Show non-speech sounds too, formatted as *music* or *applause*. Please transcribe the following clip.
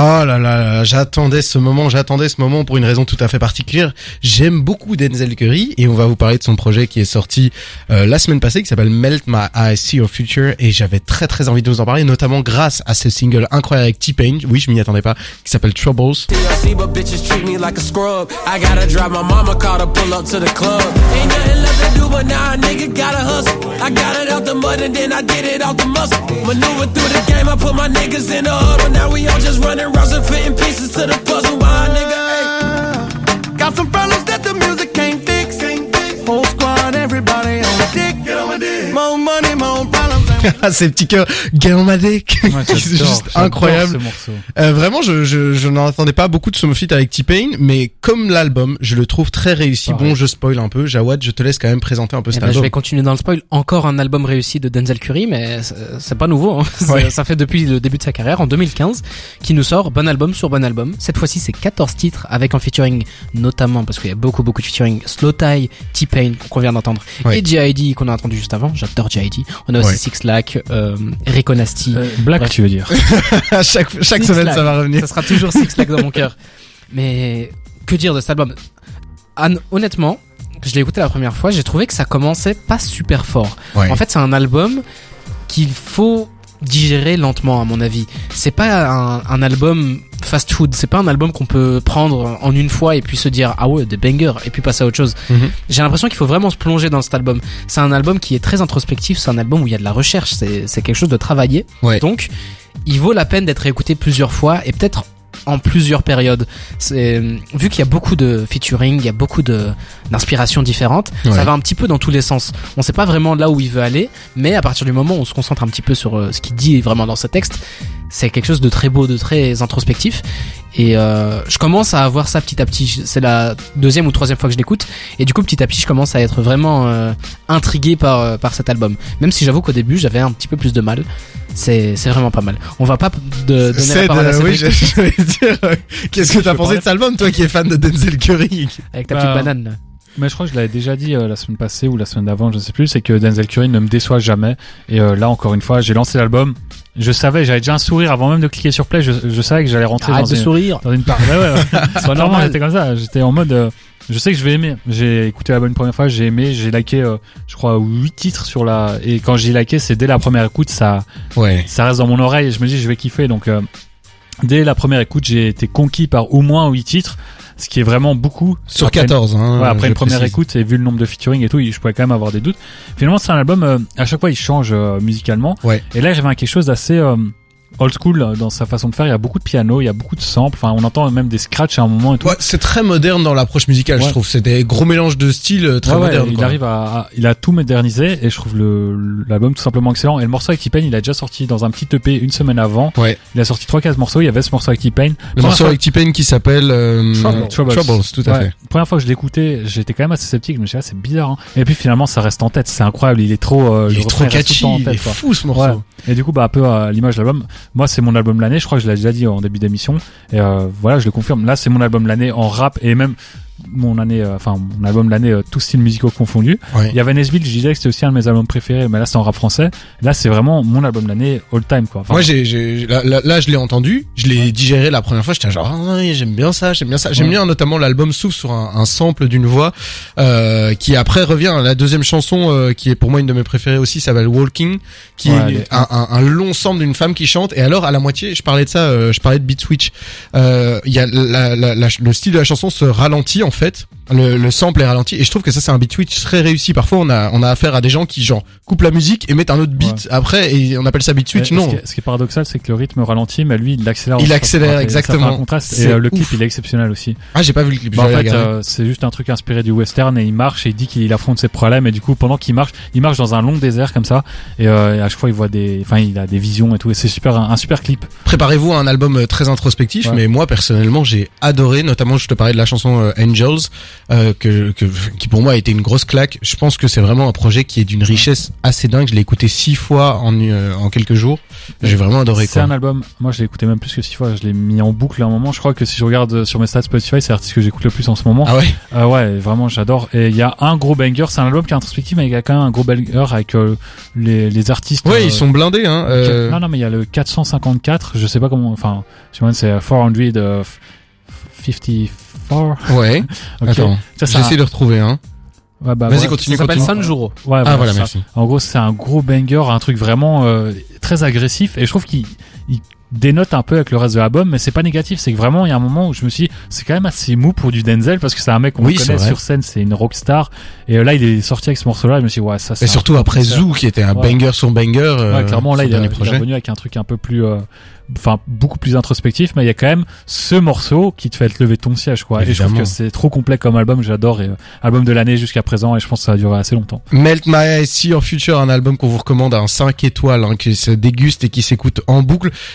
Oh là là, j'attendais ce moment, j'attendais ce moment pour une raison tout à fait particulière. J'aime beaucoup Denzel Curry et on va vous parler de son projet qui est sorti euh, la semaine passée qui s'appelle Melt My Eyes See Your Future et j'avais très très envie de vous en parler notamment grâce à ce single incroyable avec T-Pain, oui je m'y attendais pas, qui s'appelle Troubles. I. I I I and fitting pieces to the puzzle. My nigga, *laughs* ces petits cœurs. Ouais, *laughs* c'est juste incroyable. ce morceau. Euh, vraiment, je, je, je n'en attendais pas beaucoup de ce feat avec T-Pain, mais comme l'album, je le trouve très réussi. Pareil. Bon, je spoil un peu. Jawad, je te laisse quand même présenter un peu Eh cet ben, je album. vais continuer dans le spoil. Encore un album réussi de Denzel Curry, mais c'est- pas nouveau. hein. Ça- *laughs* Ouais. Ça fait depuis le début de sa carrière, en 2015, qui nous sort bon album sur bon album. Cette fois-ci, c'est 14 titres avec un featuring, notamment parce qu'il y a beaucoup beaucoup de featuring. Slow Tie, T-Pain qu'on vient d'entendre, Ouais. et J.I.D. qu'on a entendu juste avant. J'adore J.I.D. On a aussi Ouais. Six Lack, euh, Rico Nasty. Euh, Black, Bref. tu veux dire. *laughs* Chaque chaque semaine, ça va revenir. Ça sera toujours Six Lack dans mon cœur. Mais que dire de cet album? Anne, Honnêtement, je l'ai écouté la première fois, j'ai trouvé que ça commençait pas super fort. Ouais. En fait, c'est un album qu'il faut digérer lentement, à mon avis. C'est pas un, un album fast food. C'est pas un album qu'on peut prendre en une fois et puis se dire ah ouais, des bangers et puis passer à autre chose. Mhm. J'ai l'impression qu'il faut vraiment se plonger dans cet album. C'est un album qui est très introspectif. C'est un album où il y a de la recherche. C'est quelque chose de travaillé. Ouais. Donc, il vaut la peine d'être écouté plusieurs fois et peut-être en plusieurs périodes. C'est vu qu'il y a beaucoup de featuring, il y a beaucoup de d'inspirations différentes. Ouais. Ça va un petit peu dans tous les sens. On sait pas vraiment là où il veut aller, mais à partir du moment où on se concentre un petit peu sur euh, ce qu'il dit vraiment dans ce texte, c'est quelque chose de très beau, de très introspectif. Et euh, je commence à avoir ça petit à petit. C'est la deuxième ou troisième fois que je l'écoute, et du coup petit à petit, je commence à être vraiment euh, intrigué par euh, par cet album. Même si j'avoue qu'au début, j'avais un petit peu plus de mal. C'est c'est vraiment pas mal. On va pas de, donner la parole à de- oui, j'allais dire, euh, qu'est-ce que Je t'as pensé de cet album, toi qui es fan de Denzel Curry? Avec ta Bah, petite banane. Mais je crois que je l'avais déjà dit euh, la semaine passée ou la semaine d'avant, je sais plus, c'est que Denzel Curry ne me déçoit jamais. Et euh, là, encore une fois, j'ai lancé l'album. Je savais, j'avais déjà un sourire avant même de cliquer sur play. Je, je savais que j'allais rentrer Arrête dans de une, sourire. dans une part. Ouais, ouais, *laughs* Normal, normal. j'étais comme ça. J'étais en mode, euh, je sais que je vais aimer. J'ai écouté l'album une première fois, j'ai aimé, j'ai liké, euh, je crois, huit titres sur la. Et quand j'ai liké, c'est dès la première écoute, ça, Ouais. ça reste dans mon oreille. Et je me dis, je vais kiffer. Donc, euh, dès la première écoute, j'ai été conquis par au moins huit titres, ce qui est vraiment beaucoup. Sur Après une- 14, hein. Ouais, après une première précise. écoute et vu le nombre de featuring et tout, je pouvais quand même avoir des doutes. Finalement, c'est un album, euh, à chaque fois, il change euh, musicalement. Ouais. Et là, j'avais quelque chose d'assez euh, old school euh, dans sa façon de faire. Il y a beaucoup de piano, il y a beaucoup de samples. Enfin, on entend même des scratchs à un moment et tout. Ouais, c'est très moderne dans l'approche musicale, je trouve. C'est des gros mélanges de styles euh, très Ouais, modernes. il quoi. arrive à, à- il a tout modernisé et je trouve le l'album tout simplement excellent. Et le morceau avec T-Pain, il a déjà sorti dans un petit EP une semaine avant. Ouais. Il a sorti trois quatre morceaux. Il y avait ce morceau avec T-Pain. Le morceau avec T-Pain qui s'appelle euh, Trouble. Troubles. tout à Ouais. fait. Première fois que je l'écoutais, j'étais quand même assez sceptique. Je me suis dit, ah, c'est bizarre. Hein. Et puis finalement, ça reste en tête. C'est incroyable. Il est trop, euh, Il est trop tout catchy, en il tête, est fou ce morceau. Et du coup, bah, un peu à l'image de l'album. Moi, c'est mon album l'année. Je crois que je l'ai déjà dit en début d'émission. Et euh, voilà, je le confirme. Là, c'est mon album l'année en rap et même mon année, euh, enfin mon album de l'année, euh, tous styles musicaux confondus. Ouais. Il y avait Nesbill, je disais que c'était aussi un de mes albums préférés, mais là, c'est en rap français. Là, c'est vraiment mon album de l'année all time, quoi. Enfin, Moi, j'ai, j'ai, là, là, là, je l'ai entendu, je l'ai digéré la première fois, j'étais genre, ah, oui, j'aime bien ça, j'aime bien ça. J'aime Ouais. bien notamment l'album s'ouvre sur un, un sample d'une voix, euh, qui après revient, la deuxième chanson, euh, qui est pour moi une de mes préférées aussi, s'appelle Walking, qui Ouais, est un, un, un long sample d'une femme qui chante, et alors, à la moitié, je parlais de ça, euh, je parlais de Beat Switch, euh, il y a la, la, la- le style de la chanson se ralentit, en fait, le, le sample est ralenti, et je trouve que ça, c'est un beat switch très réussi. Parfois, on a, on a affaire à des gens qui, genre, coupent la musique et mettent un autre beat après, et on appelle ça beat switch, non. Ce qui, est, ce qui est paradoxal, c'est que le rythme ralentit, mais lui, il l'accélère. Il accélère, exactement. Un contraste. Et euh, le clip, ouf. il est exceptionnel aussi. Ah, j'ai pas vu le clip. Bah, en fait, euh, c'est juste un truc inspiré du western et il marche et il dit qu'il affronte ses problèmes et du coup pendant qu'il marche, il marche dans un long désert comme ça et, euh, à chaque fois il voit des, enfin il a des visions et tout et c'est super un, un super clip. Préparez-vous à un album très introspectif, Ouais. mais moi personnellement j'ai adoré, notamment je te parlais de la chanson NG Angels, euh, que, que qui pour moi a été une grosse claque. Je pense que c'est vraiment un projet qui est d'une richesse assez dingue. Je l'ai écouté six fois en euh, en quelques jours. J'ai vraiment adoré. C'est un album. Moi, je l'ai écouté même plus que six fois. Je l'ai mis en boucle à un moment. Je crois que si je regarde euh, sur mes stats Spotify, c'est l'artiste que j'écoute le plus en ce moment. Ah ouais. Euh, ouais, vraiment, j'adore. Et il y a un gros banger. C'est un album qui est introspectif, mais il y a quand même un gros banger avec les, les artistes. Ouais, ils sont blindés. Hein. Non, non, mais il y a le 454. Je sais pas comment. Enfin, je me c'est 454. Ouais. *laughs* Ok. Attends. Ça, c'est J'essaie un- de retrouver. Hein. Ouais, bah, Vas-y, ouais. continue, Ça s'appelle. Sanjuro. Ouais, Ah voilà, ça. merci. En gros, c'est un gros banger, un truc vraiment euh, très agressif. Et je trouve qu'il il dénote un peu avec le reste de l'album, mais c'est pas négatif. C'est que vraiment, il y a un moment où je me suis, dit, c'est quand même assez mou pour du Denzel parce que c'est un mec qu'on Oui, connaît sur scène, c'est une rockstar. Et euh, là, il est sorti avec ce morceau-là. Je me suis dit, ouais, ça. c'est Et surtout après. Zoo, qui était un Ouais. banger sur banger. euh, Ouais, clairement, là, il, a- il est revenu avec un truc un peu plus, euh, enfin, beaucoup plus introspectif, mais il y a quand même ce morceau qui te fait te lever de ton siège, quoi. Et je Évidemment. trouve que c'est trop complet comme album, j'adore, et euh, album de l'année jusqu'à présent, et je pense que ça va durer assez longtemps. Melt My Eyes See Your Future, un album qu'on vous recommande à un 5 étoiles, hein, qui se déguste et qui s'écoute en boucle.